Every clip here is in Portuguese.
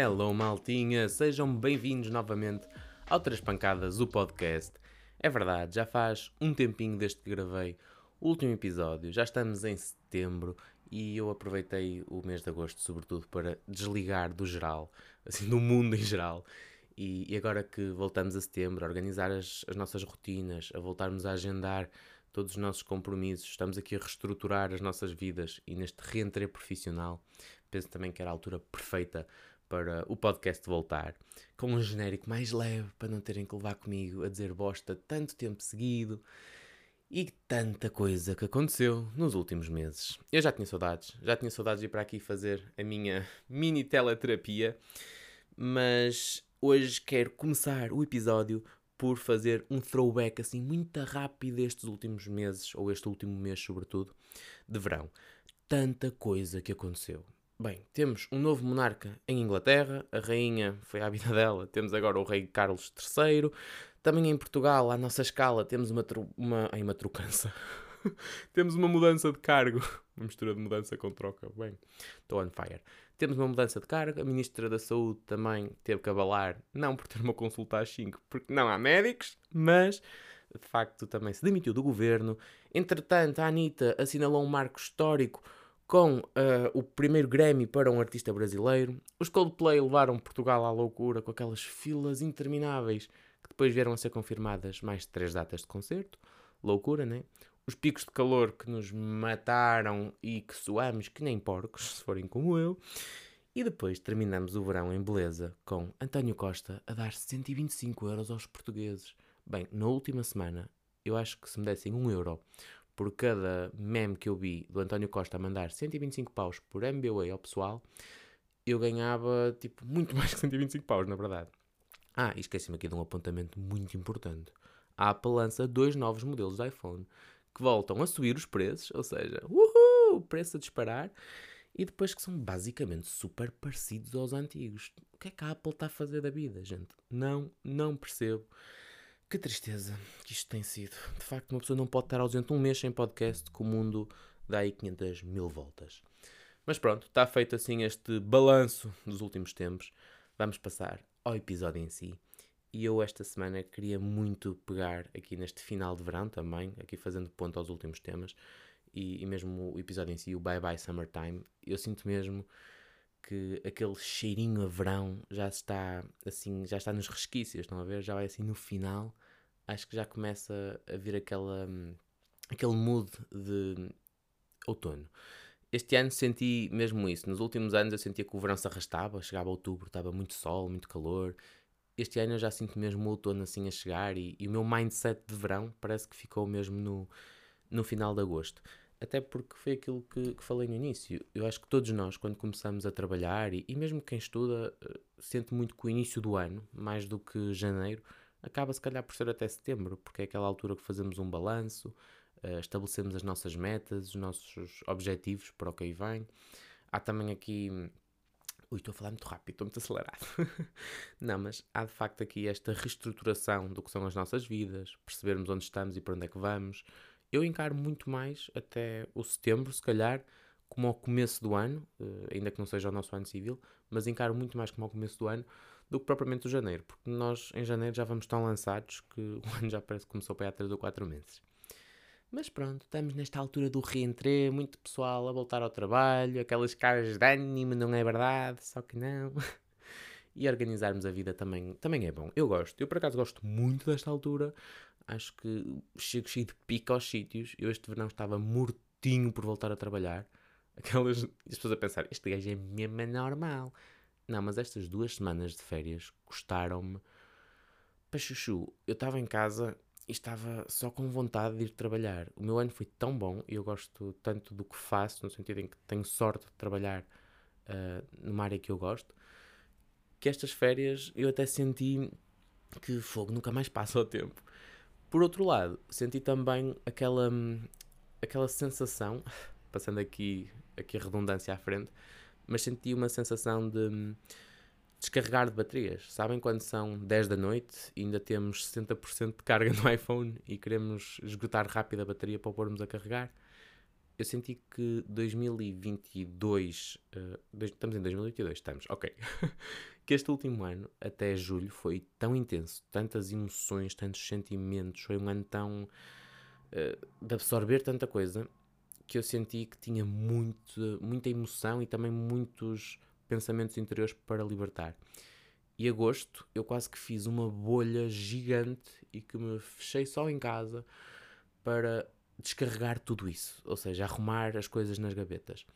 Hello, maltinha! Sejam bem-vindos novamente ao Três Pancadas, o podcast. É verdade, já faz um tempinho desde que gravei o último episódio, já estamos em setembro e eu aproveitei o mês de agosto, sobretudo, para desligar do geral, assim, do mundo em geral. E, e agora que voltamos a setembro, a organizar as, as nossas rotinas, a voltarmos a agendar todos os nossos compromissos, estamos aqui a reestruturar as nossas vidas e neste reentré profissional, penso também que era a altura perfeita para o podcast voltar, com um genérico mais leve para não terem que levar comigo a dizer bosta tanto tempo seguido e tanta coisa que aconteceu nos últimos meses. Eu já tinha saudades, já tinha saudades de ir para aqui fazer a minha mini teleterapia, mas hoje quero começar o episódio por fazer um throwback assim muito rápido estes últimos meses, ou este último mês sobretudo, de verão. Tanta coisa que aconteceu. Bem, temos um novo monarca em Inglaterra, a rainha foi à vida dela, temos agora o rei Carlos III. Também em Portugal, à nossa escala, temos uma, uma, ai, uma trocança. temos uma mudança de cargo. Uma mistura de mudança com troca. Bem, estou on fire. Temos uma mudança de cargo. A Ministra da Saúde também teve que abalar, não por ter uma consulta às 5, porque não há médicos, mas de facto também se demitiu do governo. Entretanto, a Anitta assinalou um marco histórico com uh, o primeiro Grammy para um artista brasileiro. Os Coldplay levaram Portugal à loucura com aquelas filas intermináveis que depois vieram a ser confirmadas mais de três datas de concerto. Loucura, né? Os picos de calor que nos mataram e que suamos que nem porcos, se forem como eu. E depois terminamos o verão em beleza com António Costa a dar 125 euros aos portugueses. Bem, na última semana, eu acho que se me dessem um euro por cada meme que eu vi do António Costa a mandar 125 paus por MBA ao pessoal, eu ganhava tipo muito mais que 125 paus, na verdade. Ah, e esqueci-me aqui de um apontamento muito importante. A Apple lança dois novos modelos de iPhone que voltam a subir os preços, ou seja, uhul, preço a disparar, e depois que são basicamente super parecidos aos antigos. O que é que a Apple está a fazer da vida, gente? Não, não percebo. Que tristeza que isto tem sido. De facto, uma pessoa não pode estar ausente um mês sem podcast, que o mundo dá aí 500 mil voltas. Mas pronto, está feito assim este balanço dos últimos tempos. Vamos passar ao episódio em si. E eu esta semana queria muito pegar aqui neste final de verão também, aqui fazendo ponto aos últimos temas, e, e mesmo o episódio em si, o Bye Bye Summertime. Eu sinto mesmo que aquele cheirinho a verão já está assim, já está nos resquícios, estão a ver? Já vai assim no final, acho que já começa a vir aquela aquele mood de outono. Este ano senti mesmo isso. Nos últimos anos eu sentia que o verão se arrastava, chegava outubro, estava muito sol, muito calor. Este ano eu já sinto mesmo o outono assim a chegar e, e o meu mindset de verão parece que ficou mesmo no, no final de agosto. Até porque foi aquilo que, que, falei no início. Eu acho que todos nós, quando começamos a trabalhar, e, e mesmo quem estuda, uh, sente muito que o início do ano, mais do que janeiro, acaba se calhar por ser até setembro, porque é aquela altura que fazemos um balanço, uh, estabelecemos as nossas metas, os nossos objetivos para o que aí vem. Há também aqui. Ui, estou a falar muito rápido, estou muito acelerado. Não, mas há de facto aqui esta reestruturação do que são as nossas vidas, percebermos onde estamos e para onde é que vamos, eu encaro muito mais até o setembro, se calhar, como ao começo do ano, uh, ainda que não seja o nosso ano civil, mas encaro muito mais como ao começo do ano do que propriamente o janeiro, porque nós em janeiro já vamos tão lançados que o ano já parece que começou para há 3 ou 4 meses. Mas pronto, estamos nesta altura do reentré, muito pessoal a voltar ao trabalho, aquelas caras de ânimo, não é verdade, só que não. e organizarmos a vida também, também é bom. Eu gosto, eu por acaso gosto muito desta altura, acho que chego cheio de pica aos sítios. Eu este verão estava mortinho por voltar a trabalhar. Aquelas. as pessoas a pensar, este gajo é mesmo normal. Não, mas estas duas semanas de férias custaram-me. Para chuchu, eu estava em casa e estava só com vontade de ir trabalhar. O meu ano foi tão bom e eu gosto tanto do que faço, no sentido em que tenho sorte de trabalhar uh, numa área que eu gosto, que estas férias eu até senti que fogo nunca mais passa o tempo. Por outro lado, senti também aquela, aquela sensação, passando aqui, aqui a redundância à frente, mas senti uma sensação de descarregar de baterias. Sabem quando são 10 da noite e ainda temos 60% de carga no iPhone e queremos esgotar rápido a bateria para o pormos a carregar? eu senti que 2022, uh, dois, estamos em 2022, estamos, ok, que este último ano, até julho, foi tão intenso, tantas emoções, tantos sentimentos, foi um ano tão uh, de absorver tanta coisa, que eu senti que tinha muito, muita emoção e também muitos pensamentos interiores para libertar. E agosto eu quase que fiz uma bolha gigante e que me fechei só em casa para descarregar tudo isso, ou seja, arrumar as coisas nas gavetas.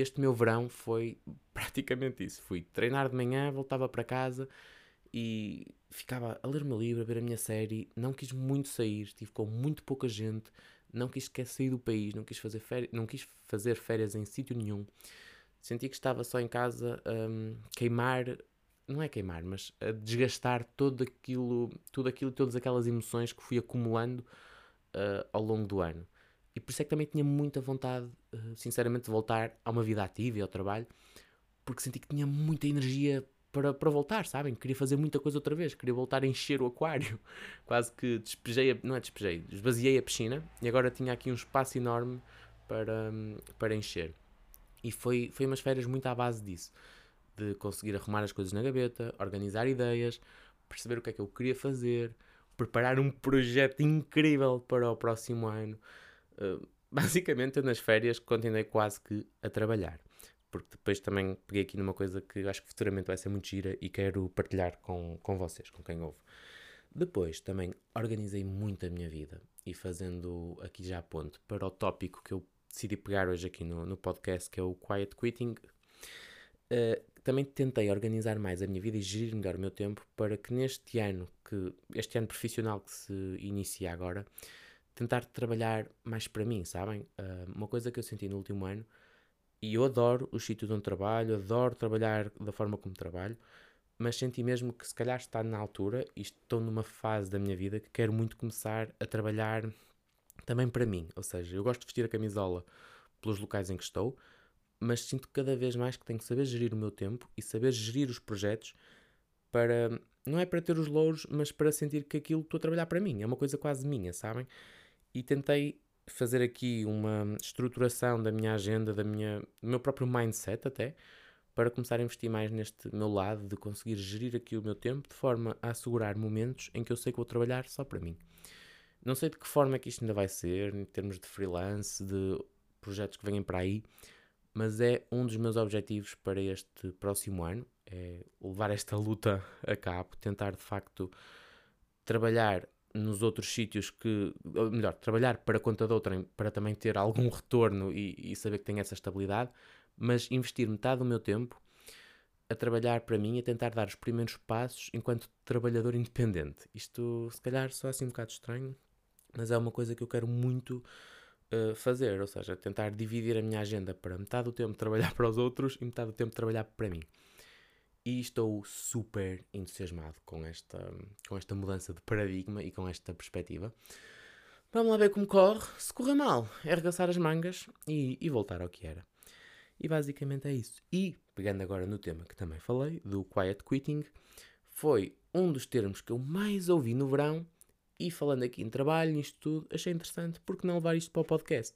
Este meu verão foi praticamente isso. Fui treinar de manhã, voltava para casa e ficava a ler o meu livro, a ver a minha série. Não quis muito sair, estive com muito pouca gente, não quis sequer sair do país, não quis fazer férias, não quis fazer férias em sítio nenhum. Senti que estava só em casa um, queimar, não é queimar, mas a desgastar todo aquilo, tudo aquilo, todas aquelas emoções que fui acumulando uh, ao longo do ano. E por isso é que também tinha muita vontade, uh, sinceramente, de voltar a uma vida ativa e ao trabalho, porque senti que tinha muita energia para, para voltar, sabem? Queria fazer muita coisa outra vez, queria voltar a encher o aquário. Quase que despejei, a, não é despejei, esvaziei a piscina e agora tinha aqui um espaço enorme para, para encher. E foi, foi umas férias muito à base disso, de conseguir arrumar as coisas na gaveta, organizar ideias, perceber o que é que eu queria fazer, preparar um projeto incrível para o próximo ano. Uh, basicamente, eu nas férias continuei quase que a trabalhar. Porque depois também peguei aqui numa coisa que acho que futuramente vai ser muito gira e quero partilhar com, com vocês, com quem ouve. Depois também organizei muito a minha vida e fazendo aqui já ponto para o tópico que eu decidi pegar hoje aqui no, no podcast, que é o Quiet Quitting. Uh, também tentei organizar mais a minha vida e gerir melhor o meu tempo para que neste ano, que este ano profissional que se inicia agora, tentar trabalhar mais para mim, sabem? Uh, uma coisa que eu senti no último ano, e eu adoro os sítios onde trabalho, adoro trabalhar da forma como trabalho, mas senti mesmo que se calhar está na altura e estou numa fase da minha vida que quero muito começar a trabalhar também para mim. Ou seja, eu gosto de vestir a camisola pelos locais em que estou, mas sinto cada vez mais que tenho que saber gerir o meu tempo e saber gerir os projetos para. Não é para ter os louros, mas para sentir que aquilo estou a trabalhar para mim. É uma coisa quase minha, sabem? E tentei fazer aqui uma estruturação da minha agenda, da minha, do meu próprio mindset até, para começar a investir mais neste meu lado de conseguir gerir aqui o meu tempo de forma a assegurar momentos em que eu sei que vou trabalhar só para mim. Não sei de que forma é que isto ainda vai ser, em termos de freelance, de projetos que venham para aí, mas é um dos meus objetivos para este próximo ano, é levar esta luta a cabo, tentar de facto trabalhar nos outros sítios que, ou melhor, trabalhar para conta de outrem para também ter algum retorno e, e saber que tenho essa estabilidade, mas investir metade do meu tempo a trabalhar para mim a tentar dar os primeiros passos enquanto trabalhador independente. Isto se calhar só assim um bocado estranho, mas é uma coisa que eu quero muito uh, fazer, ou seja, tentar dividir a minha agenda para metade do tempo trabalhar para os outros e metade do tempo trabalhar para mim. E estou super entusiasmado com esta, com esta mudança de paradigma e com esta perspectiva. Vamos lá ver como corre. Se correr mal, é arregaçar as mangas e, e voltar ao que era. E basicamente é isso. E, pegando agora no tema que também falei, do quiet quitting, foi um dos termos que eu mais ouvi no verão e falando aqui em trabalho, nisto tudo, achei interessante porque não levar isto para o podcast.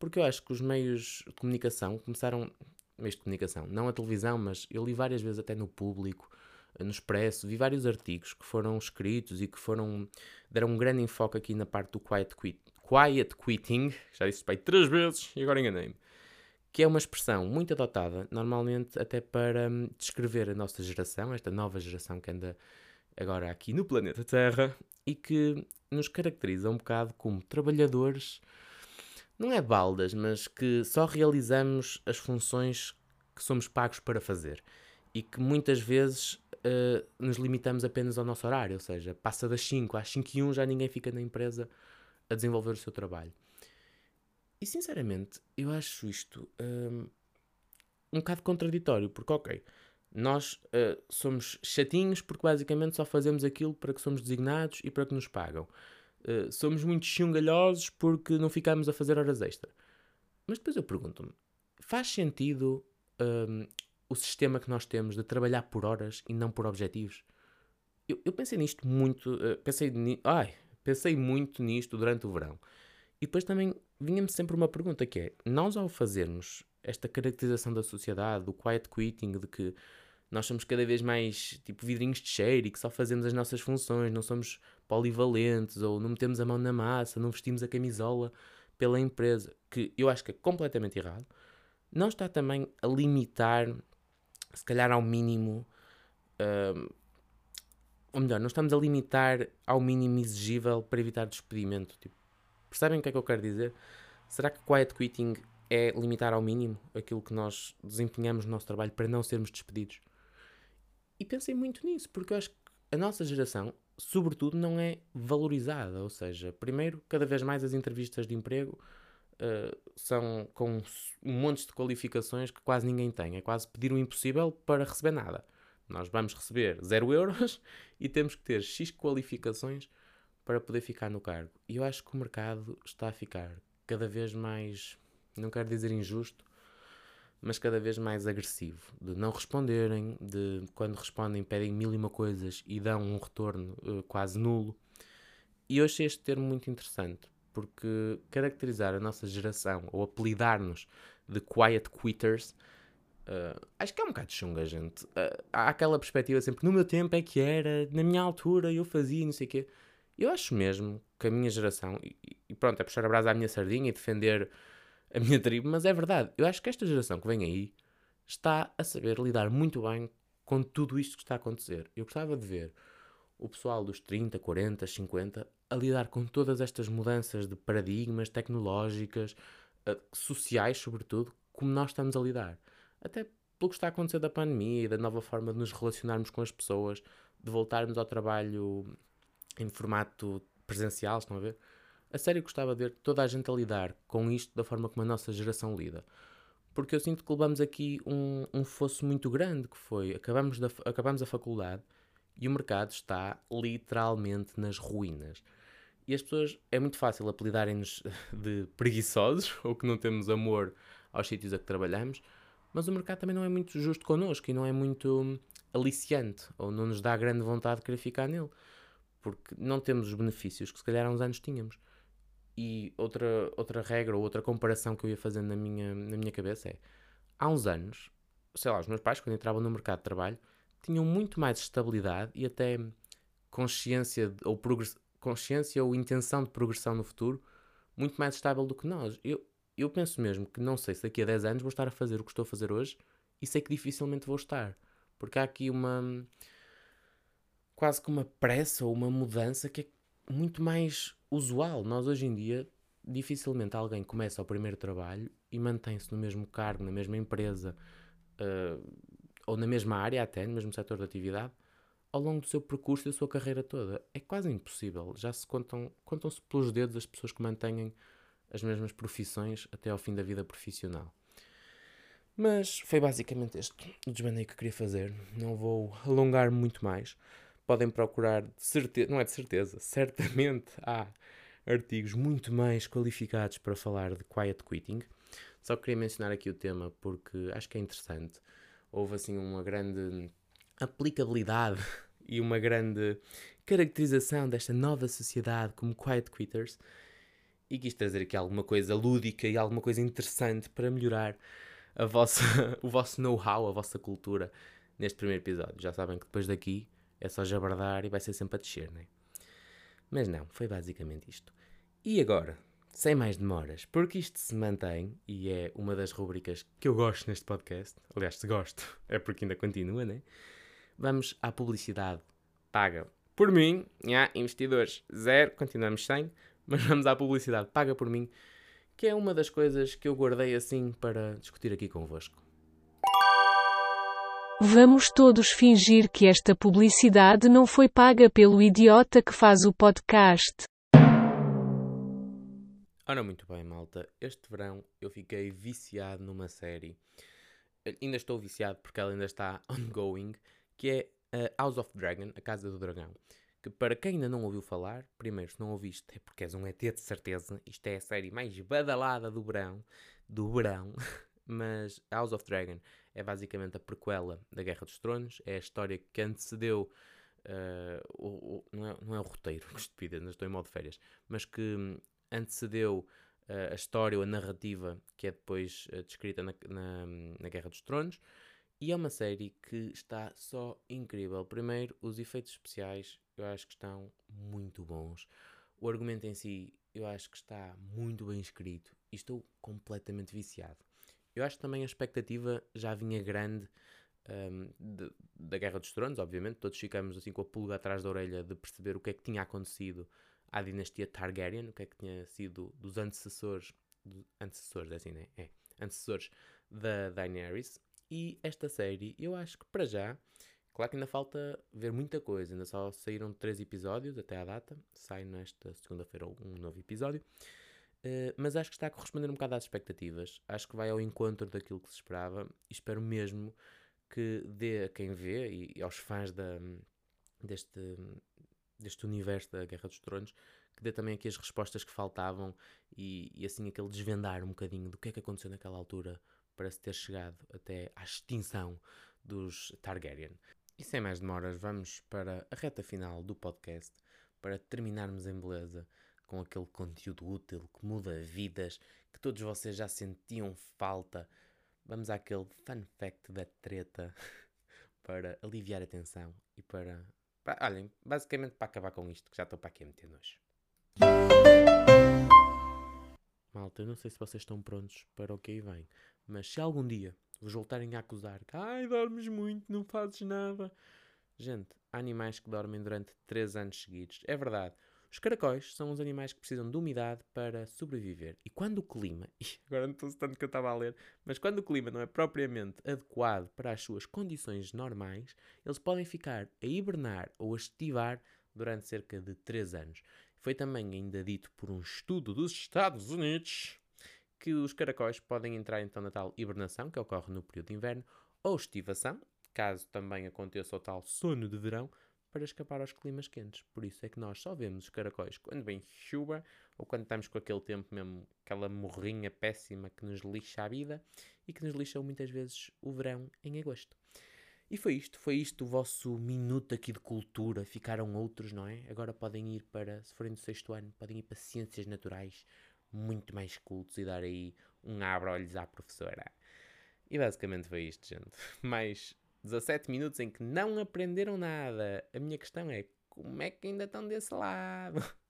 Porque eu acho que os meios de comunicação começaram. Meios de comunicação, não a televisão, mas eu li várias vezes até no público, no Expresso, vi vários artigos que foram escritos e que foram. deram um grande enfoque aqui na parte do quiet, quit, quiet quitting, já disse bem três vezes e agora enganei-me. Que é uma expressão muito adotada, normalmente até para hum, descrever a nossa geração, esta nova geração que anda agora aqui no planeta Terra e que nos caracteriza um bocado como trabalhadores, não é baldas, mas que só realizamos as funções que somos pagos para fazer e que muitas vezes uh, nos limitamos apenas ao nosso horário, ou seja, passa das 5 às 5 e 1 já ninguém fica na empresa a desenvolver o seu trabalho. E sinceramente, eu acho isto um, um bocado contraditório, porque, ok, nós uh, somos chatinhos porque basicamente só fazemos aquilo para que somos designados e para que nos pagam. Uh, somos muito chungalhosos porque não ficamos a fazer horas extra. Mas depois eu pergunto-me: faz sentido um, o sistema que nós temos de trabalhar por horas e não por objetivos? Eu, eu pensei nisto muito, uh, pensei, ni ai, pensei muito nisto durante o verão. E depois também vinha-me sempre uma pergunta que é, nós ao fazermos esta caracterização da sociedade, do quiet quitting, de que nós somos cada vez mais tipo vidrinhos de cheiro e que só fazemos as nossas funções, não somos polivalentes ou não metemos a mão na massa, não vestimos a camisola pela empresa, que eu acho que é completamente errado, não está também a limitar, se calhar ao mínimo, uh, ou melhor, não estamos a limitar ao mínimo exigível para evitar despedimento. Tipo, percebem o que é que eu quero dizer? Será que quiet quitting é limitar ao mínimo aquilo que nós desempenhamos no nosso trabalho para não sermos despedidos? E pensei muito nisso, porque eu acho que a nossa geração, sobretudo, não é valorizada. Ou seja, primeiro, cada vez mais as entrevistas de emprego uh, são com um monte de qualificações que quase ninguém tem. É quase pedir o impossível para receber nada. Nós vamos receber 0 euros e temos que ter X qualificações para poder ficar no cargo. E eu acho que o mercado está a ficar cada vez mais, não quero dizer injusto, mas cada vez mais agressivo. De não responderem, de quando respondem pedem mil e uma coisas e dão um retorno uh, quase nulo. E eu achei este termo muito interessante, porque caracterizar a nossa geração ou apelidar-nos de quiet quitters uh, acho que é um bocado chunga, gente. Uh, há aquela perspectiva sempre, no meu tempo é que era, na minha altura eu fazia, não sei o quê. Eu acho mesmo que a minha geração, e, e pronto, é puxar a brasa à minha sardinha e defender a minha tribo, mas é verdade. Eu acho que esta geração que vem aí está a saber lidar muito bem com tudo isto que está a acontecer. Eu gostava de ver o pessoal dos 30, 40, 50 a lidar com todas estas mudanças de paradigmas tecnológicas, uh, sociais, sobretudo, como nós estamos a lidar. Até pelo que está a acontecer da pandemia e da nova forma de nos relacionarmos com as pessoas, de voltarmos ao trabalho em formato presencial, estão a ver? A sério gostava de ver toda a gente a lidar com isto da forma como a nossa geração lida. Porque eu sinto que levamos aqui um, um fosso muito grande, que foi, acabamos, da, acabamos a faculdade e o mercado está literalmente nas ruínas. E as pessoas, é muito fácil apelidarem-nos de preguiçosos, ou que não temos amor aos sítios a que trabalhamos, mas o mercado também não é muito justo connosco e não é muito aliciante, ou não nos dá grande vontade de querer ficar nele, porque não temos os benefícios que se calhar há uns anos tínhamos. E outra, outra regra ou outra comparação que eu ia fazendo na minha, na minha cabeça é: há uns anos, sei lá, os meus pais, quando entravam no mercado de trabalho, tinham muito mais estabilidade e até consciência ou, consciência ou intenção de progressão no futuro muito mais estável do que nós. Eu, eu penso mesmo que não sei se daqui a 10 anos vou estar a fazer o que estou a fazer hoje e sei que dificilmente vou estar. Porque há aqui uma. quase que uma pressa ou uma mudança que é muito mais usual. Nós hoje em dia, dificilmente alguém começa o primeiro trabalho e mantém-se no mesmo cargo, na mesma empresa uh, ou na mesma área, até no mesmo setor de atividade, ao longo do seu percurso e da sua carreira toda. É quase impossível. Já se contam, contam-se pelos dedos as pessoas que mantêm as mesmas profissões até ao fim da vida profissional. Mas foi basicamente este o desbandeio que queria fazer. Não vou alongar muito mais podem procurar, de certeza, não é de certeza, certamente há artigos muito mais qualificados para falar de quiet quitting. Só queria mencionar aqui o tema porque acho que é interessante. Houve assim uma grande aplicabilidade e uma grande caracterização desta nova sociedade como quiet quitters e quis trazer aqui alguma coisa lúdica e alguma coisa interessante para melhorar a vossa, o vosso know-how, a vossa cultura neste primeiro episódio. Já sabem que depois daqui é só jabardar e vai ser sempre a descer, não é? Mas não, foi basicamente isto. E agora, sem mais demoras, porque isto se mantém e é uma das rubricas que eu gosto neste podcast, aliás, se gosto, é porque ainda continua, né? Vamos à publicidade paga por mim, yeah, investidores zero, continuamos sem, mas vamos à publicidade paga por mim, que é uma das coisas que eu guardei assim para discutir aqui convosco. Vamos todos fingir que esta publicidade não foi paga pelo idiota que faz o podcast. Ora, muito bem, malta. Este verão eu fiquei viciado numa série. Ainda estou viciado porque ela ainda está ongoing, que é uh, House of Dragon, a Casa do Dragão. Que para quem ainda não ouviu falar, primeiro, se não ouviste, é porque és um ET de certeza. Isto é a série mais badalada do verão. Do verão. Mas House of Dragon é basicamente a prequela da Guerra dos Tronos, é a história que antecedeu. Uh, o, o, não, é, não é o roteiro, que estupidez, não estou em modo de férias, mas que antecedeu a história ou a narrativa que é depois uh, descrita na, na, na, Guerra dos Tronos. E é uma série que está só incrível. Primeiro, os efeitos especiais eu acho que estão muito bons. O argumento em si eu acho que está muito bem escrito e estou completamente viciado. Eu acho que também a expectativa já vinha grande um, de, da Guerra dos Tronos, obviamente. Todos ficamos assim com a pulga atrás da orelha de perceber o que é que tinha acontecido à dinastia Targaryen, o que é que tinha sido dos antecessores, antecessores, é assim, né? É, antecessores da Daenerys. E esta série, eu acho que para já, claro que ainda falta ver muita coisa, ainda só saíram três episódios até à data, sai nesta segunda-feira um novo episódio. Uh, mas acho que está a corresponder um bocado às expectativas. Acho que vai ao encontro daquilo que se esperava e espero mesmo que dê a quem vê e, e aos fãs da, deste, deste universo da Guerra dos Tronos, que dê também aqui as respostas que faltavam e, e, assim aquele desvendar um bocadinho do que é que aconteceu naquela altura para se ter chegado até à extinção dos Targaryen. E sem mais demoras, vamos para a reta final do podcast para terminarmos em beleza com aquele conteúdo útil que muda vidas, que todos vocês já sentiam falta Vamos àquele fun fact da treta para aliviar a tensão e para. para olhem, basicamente para acabar com isto, que já estou para aqui a meter nojo. Malta, eu não sei se vocês estão prontos para o que aí vem, mas se algum dia vos voltarem a acusar que ai, dormes muito, não fazes nada. Gente, há animais que dormem durante 3 anos seguidos. É verdade. Os caracóis são os animais que precisam de umidade para sobreviver. E quando o clima, agora não estou tanto que eu estava a ler, mas quando o clima não é propriamente adequado para as suas condições normais, eles podem ficar a hibernar ou a estivar durante cerca de 3 anos. Foi também ainda dito por um estudo dos Estados Unidos que os caracóis podem entrar então na tal hibernação, que ocorre no período de inverno, ou estivação, caso também aconteça o tal sono de verão, para escapar aos climas quentes. Por isso é que nós só vemos os caracóis quando vem chuva ou quando estamos com aquele tempo mesmo, aquela morrinha péssima que nos lixa a vida e que nos lixa muitas vezes o verão em agosto. E foi isto, foi isto o vosso minuto aqui de cultura. Ficaram outros, não é? Agora podem ir para, se forem do sexto ano, podem ir para ciências naturais, muito mais cultos e dar aí um abra-olhos à professora. E basicamente foi isto, gente. Mais 17 minutos em que não aprenderam nada. A minha questão é: como é que ainda estão desse lado?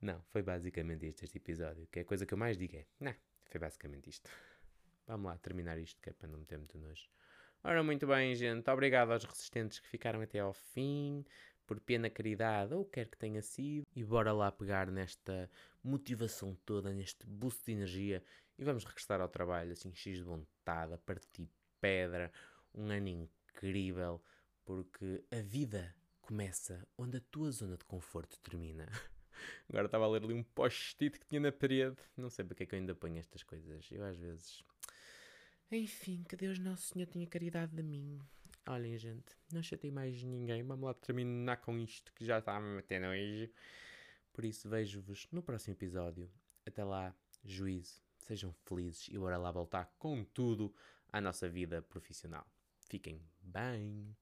Não, foi basicamente isto, este episódio. Que é a coisa que eu mais digo é: não, foi basicamente isto. Vamos lá terminar isto, que é para não meter muito nojo. Ora, muito bem, gente. Obrigado aos resistentes que ficaram até ao fim, por pena, caridade, ou quer que tenha sido. E bora lá pegar nesta motivação toda, neste boost de energia, e vamos regressar ao trabalho, assim, x de vontade, a partir pedra, um ano incrível, porque a vida começa onde a tua zona de conforto termina. Agora estava a ler ali um post-it que tinha na parede. Não sei para que é que eu ainda ponho estas coisas. Eu às vezes. Enfim, que Deus Nosso Senhor tenha caridade de mim. Olhem, gente, não chatei mais ninguém. Vamos lá terminar com isto que já está a me meter nojo. Por isso, vejo-vos no próximo episódio. Até lá, juízo. Sejam felizes e bora lá voltar com tudo à nossa vida profissional. Fiquem bem.